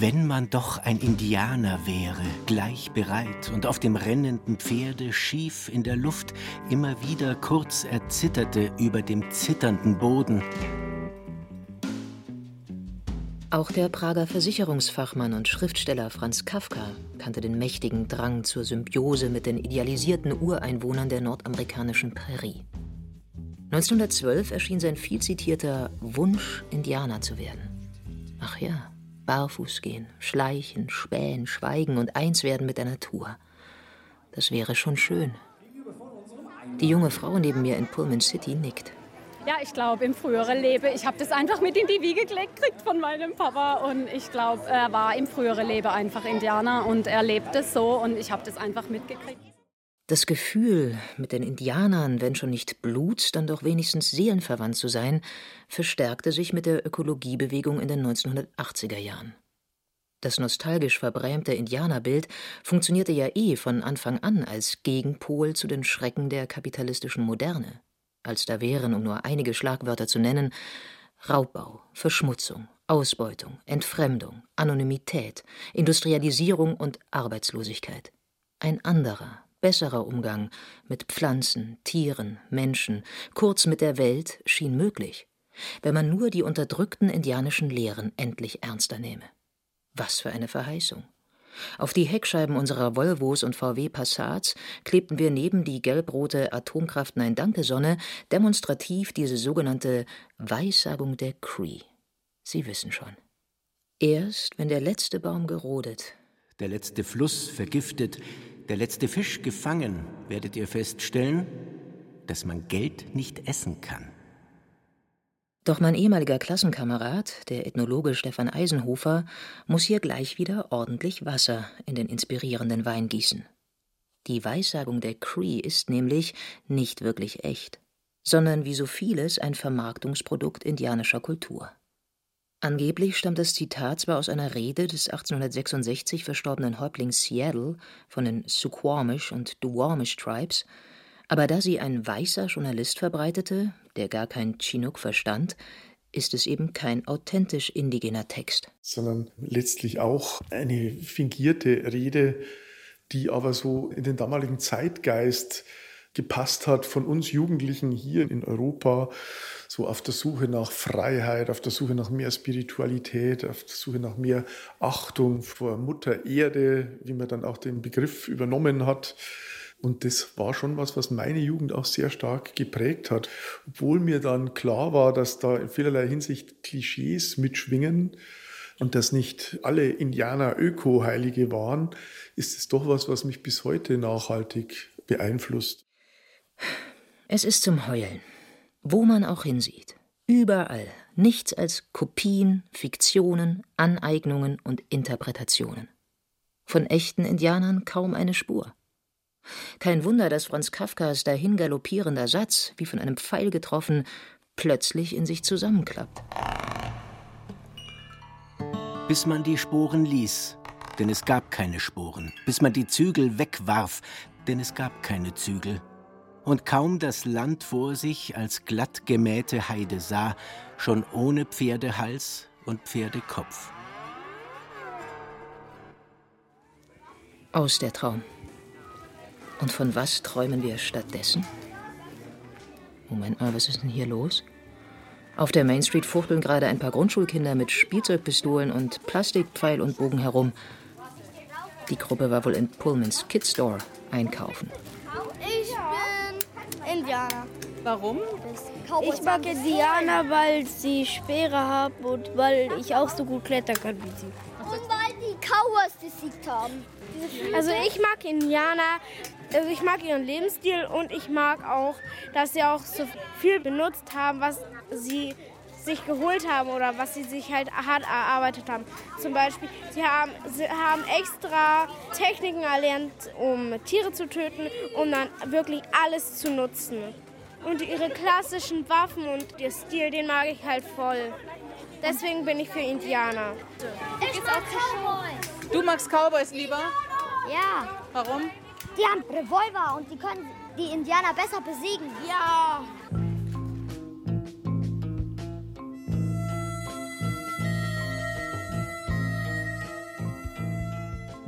S11: Wenn man doch ein Indianer wäre, gleich bereit und auf dem rennenden Pferde schief in der Luft immer wieder kurz erzitterte über dem zitternden Boden.
S2: Auch der Prager Versicherungsfachmann und Schriftsteller Franz Kafka kannte den mächtigen Drang zur Symbiose mit den idealisierten Ureinwohnern der nordamerikanischen Prärie. 1912 erschien sein viel zitierter Wunsch, Indianer zu werden. Ach ja, barfuß gehen, schleichen, spähen, schweigen und eins werden mit der Natur. Das wäre schon schön. Die junge Frau neben mir in Pullman City nickt.
S4: Ja, ich glaube, im früheren Leben, ich habe das einfach mit in die Wiege gelegt von meinem Papa und ich glaube, er war im früheren Leben einfach Indianer und er lebt es so und ich habe das einfach mitgekriegt.
S2: Das Gefühl, mit den Indianern, wenn schon nicht Bluts, dann doch wenigstens seelenverwandt zu sein, verstärkte sich mit der Ökologiebewegung in den 1980er Jahren. Das nostalgisch verbrämte Indianerbild funktionierte ja eh von Anfang an als Gegenpol zu den Schrecken der kapitalistischen Moderne, als da wären, um nur einige Schlagwörter zu nennen, Raubbau, Verschmutzung, Ausbeutung, Entfremdung, Anonymität, Industrialisierung und Arbeitslosigkeit. Ein anderer, besserer Umgang mit Pflanzen, Tieren, Menschen, kurz mit der Welt schien möglich, wenn man nur die unterdrückten indianischen Lehren endlich ernster nehme. Was für eine Verheißung. Auf die Heckscheiben unserer Volvos und VW Passats klebten wir neben die gelbrote Atomkraft Nein Danke Sonne demonstrativ diese sogenannte Weissagung der Cree. Sie wissen schon. Erst wenn der letzte Baum gerodet,
S11: Der letzte Fluss vergiftet, der letzte Fisch gefangen, werdet ihr feststellen, dass man Geld nicht essen kann.
S2: Doch mein ehemaliger Klassenkamerad, der Ethnologe Stefan Eisenhofer, muss hier gleich wieder ordentlich Wasser in den inspirierenden Wein gießen. Die Weissagung der Cree ist nämlich nicht wirklich echt, sondern wie so vieles ein Vermarktungsprodukt indianischer Kultur. Angeblich stammt das Zitat zwar aus einer Rede des 1866 verstorbenen Häuptlings Seattle von den Suquamish und Duwamish Tribes, aber da sie ein weißer Journalist verbreitete, der gar kein Chinook verstand, ist es eben kein authentisch indigener Text.
S7: Sondern letztlich auch eine fingierte Rede, die aber so in den damaligen Zeitgeist gepasst hat von uns Jugendlichen hier in Europa, so auf der Suche nach Freiheit, auf der Suche nach mehr Spiritualität, auf der Suche nach mehr Achtung vor Mutter Erde, wie man dann auch den Begriff übernommen hat. Und das war schon was, was meine Jugend auch sehr stark geprägt hat. Obwohl mir dann klar war, dass da in vielerlei Hinsicht Klischees mitschwingen und dass nicht alle Indianer Öko-Heilige waren, ist es doch was, was mich bis heute nachhaltig beeinflusst.
S2: Es ist zum Heulen. Wo man auch hinsieht. Überall. Nichts als Kopien, Fiktionen, Aneignungen und Interpretationen. Von echten Indianern kaum eine Spur. Kein Wunder, dass Franz Kafkas dahingaloppierender Satz, wie von einem Pfeil getroffen, plötzlich in sich zusammenklappt.
S11: Bis man die Sporen ließ, denn es gab keine Sporen. Bis man die Zügel wegwarf, denn es gab keine Zügel. Und kaum das Land vor sich als glatt gemähte Heide sah, schon ohne Pferdehals und Pferdekopf.
S2: Aus der Traum. Und von was träumen wir stattdessen? Moment mal, was ist denn hier los? Auf der Main Street fuchteln gerade ein paar Grundschulkinder mit Spielzeugpistolen und Plastikpfeil und Bogen herum. Die Gruppe war wohl in Pullmans Kid Store einkaufen.
S5: Indianer.
S17: Warum?
S5: Ich mag Indianer, weil sie Speere haben und weil ich auch so gut klettern kann wie sie.
S10: Und weil die Cowboys besiegt haben.
S21: Also ich mag Indianer, also ich mag ihren Lebensstil und ich mag auch, dass sie auch so viel benutzt haben, was sie sich geholt haben oder was sie sich halt hart erarbeitet haben. Zum Beispiel, sie haben, sie haben extra Techniken erlernt, um Tiere zu töten, um dann wirklich alles zu nutzen. Und ihre klassischen Waffen und ihr Stil, den mag ich halt voll. Deswegen bin ich für Indianer.
S10: Ich mag Cowboys.
S17: Du magst Cowboys lieber?
S10: Ja.
S17: Warum?
S10: Die haben Revolver und die können die Indianer besser besiegen.
S21: Ja.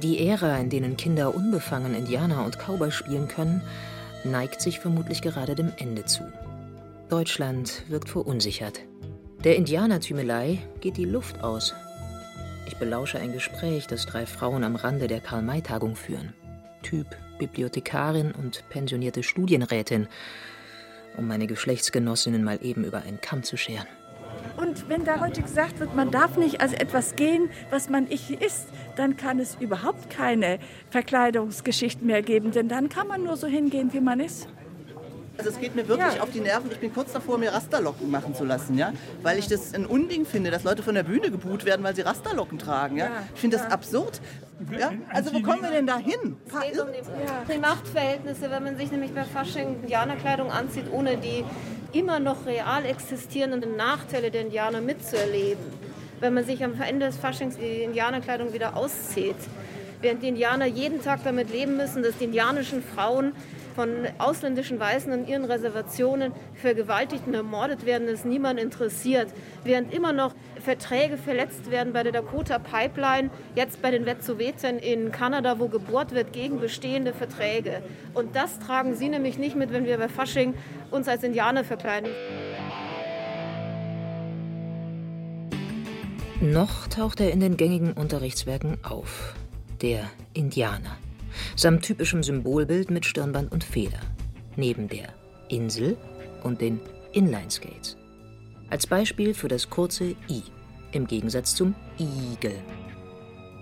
S2: Die Ära, in denen Kinder unbefangen Indianer und Cowboy spielen können, neigt sich vermutlich gerade dem Ende zu. Deutschland wirkt verunsichert. Der Indianertümelei geht die Luft aus. Ich belausche ein Gespräch, das drei Frauen am Rande der Karl-May-Tagung führen. Typ Bibliothekarin und pensionierte Studienrätin, um meine Geschlechtsgenossinnen mal eben über einen Kamm zu scheren.
S22: Und wenn da heute gesagt wird, man darf nicht als etwas gehen, was man nicht ist, dann kann es überhaupt keine Verkleidungsgeschichten mehr geben, denn dann kann man nur so hingehen, wie man ist.
S23: Also es geht mir wirklich
S22: Ja.
S23: auf die Nerven. Ich bin kurz davor, mir Rasterlocken machen zu lassen, ja, weil ich das ein Unding finde, dass Leute von der Bühne gebuht werden, weil sie Rasterlocken tragen, ja. Ich finde das absurd. Ja? Also wo kommen wir denn da hin?
S24: Es geht um die, die Machtverhältnisse, wenn man sich nämlich bei Fasching Indianerkleidung anzieht, ohne die immer noch real existierenden Nachteile der Indianer mitzuerleben. Wenn man sich am Ende des Faschings die Indianerkleidung wieder auszieht, während die Indianer jeden Tag damit leben müssen, dass die indianischen Frauen von ausländischen Weißen in ihren Reservationen vergewaltigt und ermordet werden, das niemand interessiert. Während immer noch Verträge verletzt werden bei der Dakota Pipeline, jetzt bei den Wet'suwet'en in Kanada, wo gebohrt wird gegen bestehende Verträge. Und das tragen sie nämlich nicht mit, wenn wir bei Fasching uns als Indianer verkleiden.
S2: Noch taucht er in den gängigen Unterrichtswerken auf. Der Indianer. Samt typischem Symbolbild mit Stirnband und Feder. Neben der Insel und den Inlineskates. Als Beispiel für das kurze I. Im Gegensatz zum Igel.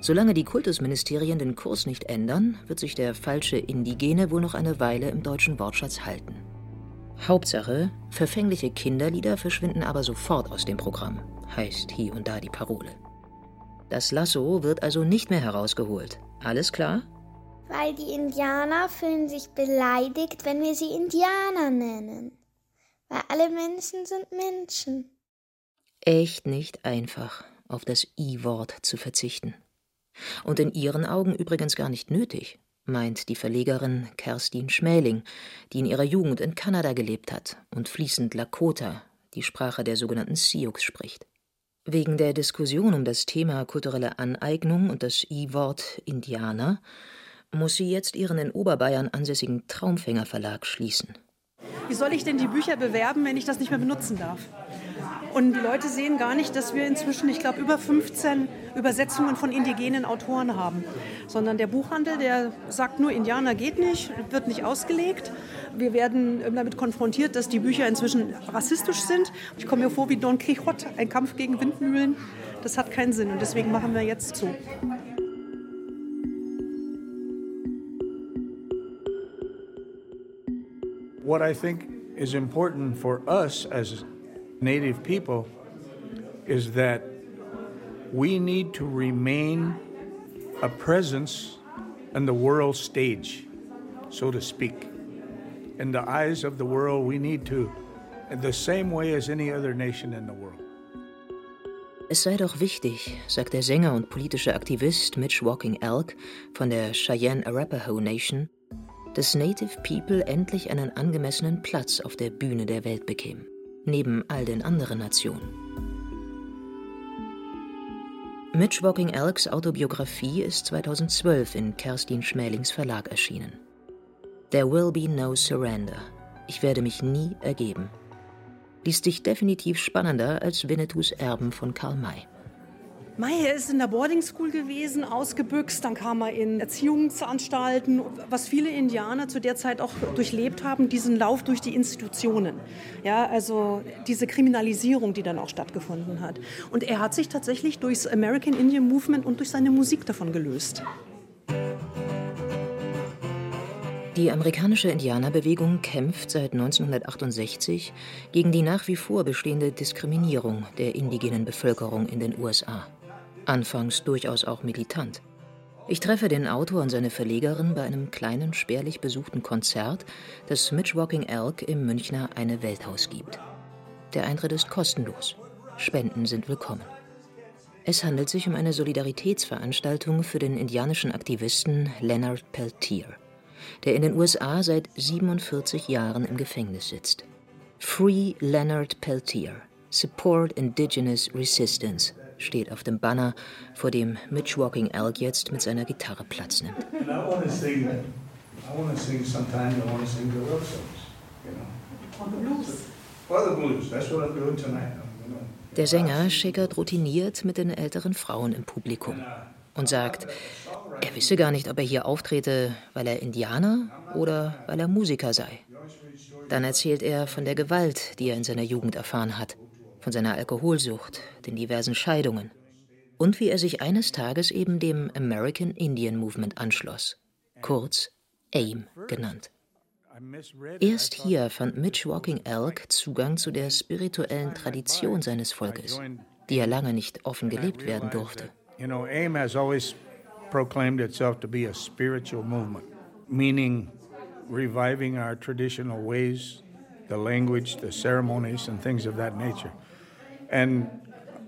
S2: Solange die Kultusministerien den Kurs nicht ändern, wird sich der falsche Indigene wohl noch eine Weile im deutschen Wortschatz halten. Hauptsache, verfängliche Kinderlieder verschwinden aber sofort aus dem Programm, heißt hier und da die Parole. Das Lasso wird also nicht mehr herausgeholt. Alles klar?
S10: Weil die Indianer fühlen sich beleidigt, wenn wir sie Indianer nennen. Weil alle Menschen sind Menschen.
S2: Echt nicht einfach, auf das I-Wort zu verzichten. Und in ihren Augen übrigens gar nicht nötig, meint die Verlegerin Kerstin Schmäling, die in ihrer Jugend in Kanada gelebt hat und fließend Lakota, die Sprache der sogenannten Sioux, spricht. Wegen der Diskussion um das Thema kulturelle Aneignung und das I-Wort Indianer muss sie jetzt ihren in Oberbayern ansässigen Traumfänger Verlag schließen.
S25: Wie soll ich denn die Bücher bewerben, wenn ich das nicht mehr benutzen darf? Und die Leute sehen gar nicht, dass wir inzwischen, ich glaube, über 15 Übersetzungen von indigenen Autoren haben. Sondern der Buchhandel, der sagt nur, Indianer geht nicht, wird nicht ausgelegt. Wir werden damit konfrontiert, dass die Bücher inzwischen rassistisch sind. Ich komme mir vor wie Don Quixote, ein Kampf gegen Windmühlen. Das hat keinen Sinn und deswegen machen wir jetzt so.
S26: What I think is important for us as Native people is that we need to remain a presence in the world stage, so to speak. In the eyes of the world, we need to, the same way as any other nation in the world.
S2: Es sei doch wichtig, sagt der Sänger und politische Aktivist Mitch Walking Elk von der Cheyenne Arapaho Nation, dass Native People endlich einen angemessenen Platz auf der Bühne der Welt bekämen neben all den anderen Nationen. Mitch Walking Elks Autobiografie ist 2012 in Kerstin Schmälings Verlag erschienen. There will be no surrender. Ich werde mich nie ergeben. Liest sich definitiv spannender als Winnetous Erben von Karl May.
S25: Mei, er ist in der Boarding School gewesen, ausgebüxt, dann kam er in Erziehungsanstalten, was viele Indianer zu der Zeit auch durchlebt haben, diesen Lauf durch die Institutionen. Ja, also diese Kriminalisierung, die dann auch stattgefunden hat. Und er hat sich tatsächlich durchs American Indian Movement und durch seine Musik davon gelöst.
S2: Die amerikanische Indianerbewegung kämpft seit 1968 gegen die nach wie vor bestehende Diskriminierung der indigenen Bevölkerung in den USA anfangs durchaus auch militant. Ich treffe den Autor und seine Verlegerin bei einem kleinen, spärlich besuchten Konzert, das Mitch Walking Elk im Münchner Eine Welthaus gibt. Der Eintritt ist kostenlos. Spenden sind willkommen. Es handelt sich um eine Solidaritätsveranstaltung für den indianischen Aktivisten Leonard Peltier, der in den USA seit 47 Jahren im Gefängnis sitzt. Free Leonard Peltier. Support Indigenous Resistance steht auf dem Banner, vor dem Mitch Walking Elk jetzt mit seiner Gitarre Platz nimmt. Der Sänger schickert routiniert mit den älteren Frauen im Publikum und sagt, er wisse gar nicht, ob er hier auftrete, weil er Indianer oder weil er Musiker sei. Dann erzählt er von der Gewalt, die er in seiner Jugend erfahren hat von seiner Alkoholsucht, den diversen Scheidungen und wie er sich eines Tages eben dem American Indian Movement anschloss, kurz AIM genannt. Erst hier fand Mitch Walking Elk Zugang zu der spirituellen Tradition seines Volkes, die ja lange nicht offen gelebt werden durfte.
S26: You know, AIM has always proclaimed itself to be movement, meaning reviving our traditional ways, the language, the ceremonies, and things of that nature. And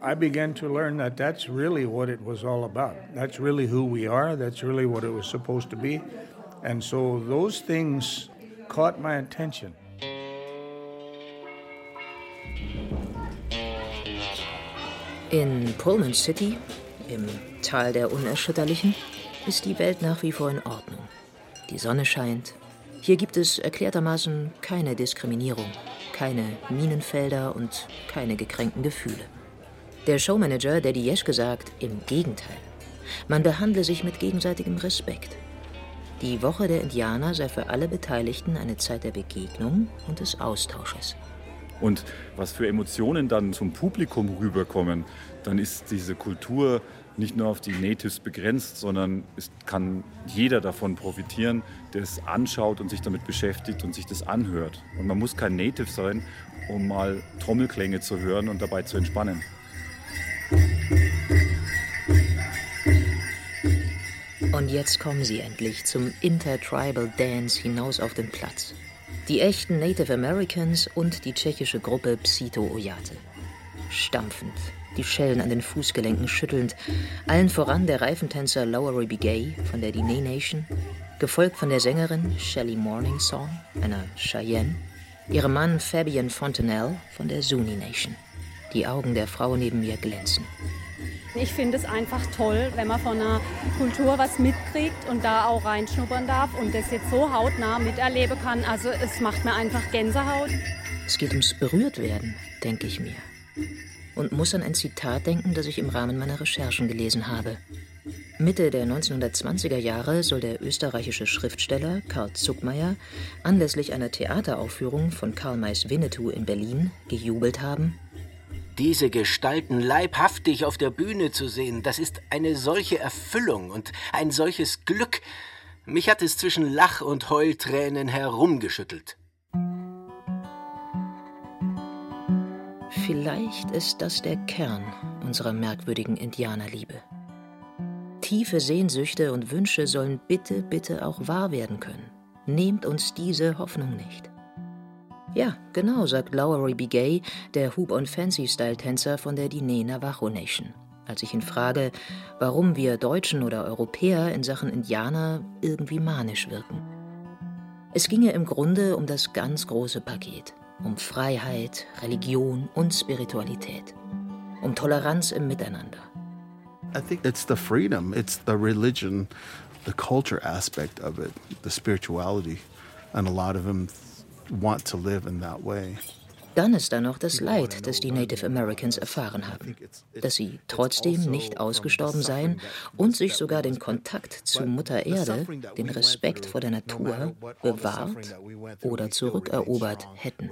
S26: I began to learn that that's really what it was all about. That's really who we are. That's really what it was supposed to be. And so those things caught my attention.
S2: In Pullman City, im Tal der Unerschütterlichen, ist die Welt nach wie vor in Ordnung. Die Sonne scheint. Hier gibt es erklärtermaßen keine Diskriminierung keine Minenfelder und keine gekränkten Gefühle. Der Showmanager Daddy Jeschke sagt, im Gegenteil. Man behandle sich mit gegenseitigem Respekt. Die Woche der Indianer sei für alle Beteiligten eine Zeit der Begegnung und des Austausches.
S27: Und was für Emotionen dann zum Publikum rüberkommen, dann ist diese Kultur nicht nur auf die Natives begrenzt, sondern es kann jeder davon profitieren, der es anschaut und sich damit beschäftigt und sich das anhört. Und man muss kein Native sein, um mal Trommelklänge zu hören und dabei zu entspannen.
S2: Und jetzt kommen sie endlich zum Intertribal Dance hinaus auf den Platz. Die echten Native Americans und die tschechische Gruppe Psito Oyate. Stampfend, die Schellen an den Fußgelenken schüttelnd, allen voran der Reifentänzer Lowery Begay von der Diné Nation, gefolgt von der Sängerin Shelley Morning Song, einer Cheyenne, Ihrem Mann Fabian Fontenelle von der Zuni Nation. Die Augen der Frau neben mir glänzen.
S4: Ich finde es einfach toll, wenn man von einer Kultur was mitkriegt und da auch reinschnuppern darf und das jetzt so hautnah miterleben kann. Also es macht mir einfach Gänsehaut.
S2: Es geht ums Berührtwerden, denke ich mir. Und muss an ein Zitat denken, das ich im Rahmen meiner Recherchen gelesen habe. Mitte der 1920er Jahre soll der österreichische Schriftsteller Karl Zuckmeier anlässlich einer Theateraufführung von Karl Mays Winnetou in Berlin gejubelt haben.
S11: Diese Gestalten leibhaftig auf der Bühne zu sehen, das ist eine solche Erfüllung und ein solches Glück. Mich hat es zwischen Lach- und Heultränen herumgeschüttelt.
S2: Vielleicht ist das der Kern unserer merkwürdigen Indianerliebe. Tiefe Sehnsüchte und Wünsche sollen bitte, bitte auch wahr werden können. Nehmt uns diese Hoffnung nicht. Ja, genau, sagt Lowery B. Gay, der Hoop- und Fancy-Style-Tänzer von der Diné Navajo Nation, als ich ihn frage, warum wir Deutschen oder Europäer in Sachen Indianer irgendwie manisch wirken. Es ginge im Grunde um das ganz große Paket, um Freiheit, Religion und Spiritualität, um Toleranz im Miteinander.
S28: I think it's the freedom, it's the religion, the culture aspect of it, the spirituality. And a lot of them want to live in that way.
S2: Dann ist da noch das Leid, das die Native Americans erfahren haben, dass sie trotzdem nicht ausgestorben seien und sich sogar den Kontakt zu Mutter Erde, den Respekt vor der Natur, bewahrt oder zurückerobert hätten.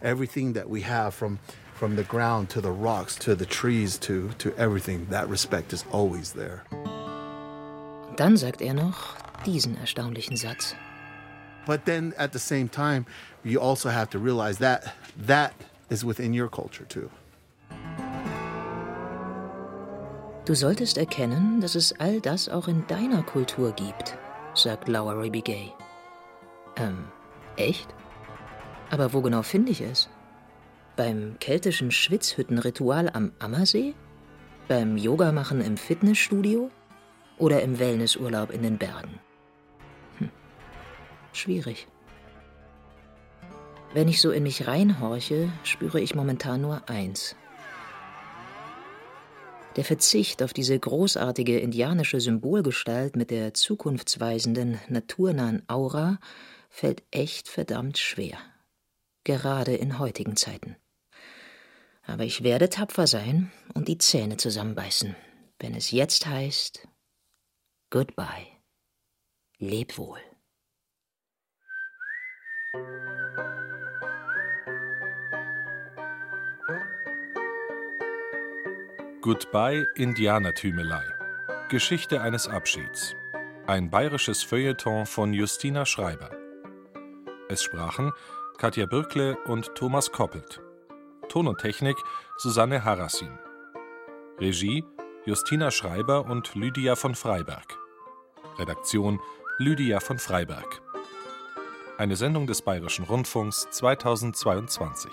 S28: Everything that we have from the ground to the rocks to the trees to to everything, that respect is always there.
S2: Dann sagt er noch diesen erstaunlichen Satz.
S28: But then at the same time, you also have to realize that that is within your culture too.
S2: Du solltest erkennen, dass es all das auch in deiner Kultur gibt, sagt Lowery B. Gay. Ähm, echt? Aber wo genau finde ich es? Beim keltischen Schwitzhüttenritual am Ammersee? Beim Yogamachen im Fitnessstudio? Oder im Wellnessurlaub in den Bergen? Schwierig. Wenn ich so in mich reinhorche, spüre ich momentan nur eins. Der Verzicht auf diese großartige indianische Symbolgestalt mit der zukunftsweisenden, naturnahen Aura fällt echt verdammt schwer. Gerade in heutigen Zeiten. Aber ich werde tapfer sein und die Zähne zusammenbeißen, wenn es jetzt heißt Goodbye. Leb wohl.
S29: Goodbye Indianertümelei. Geschichte eines Abschieds. Ein bayerisches Feuilleton von Justina Schreiber. Es sprachen Katja Birkle und Thomas Koppelt. Ton und Technik Susanne Harassin. Regie Justina Schreiber und Lydia von Freiberg. Redaktion Lydia von Freiberg. Eine Sendung des Bayerischen Rundfunks 2022.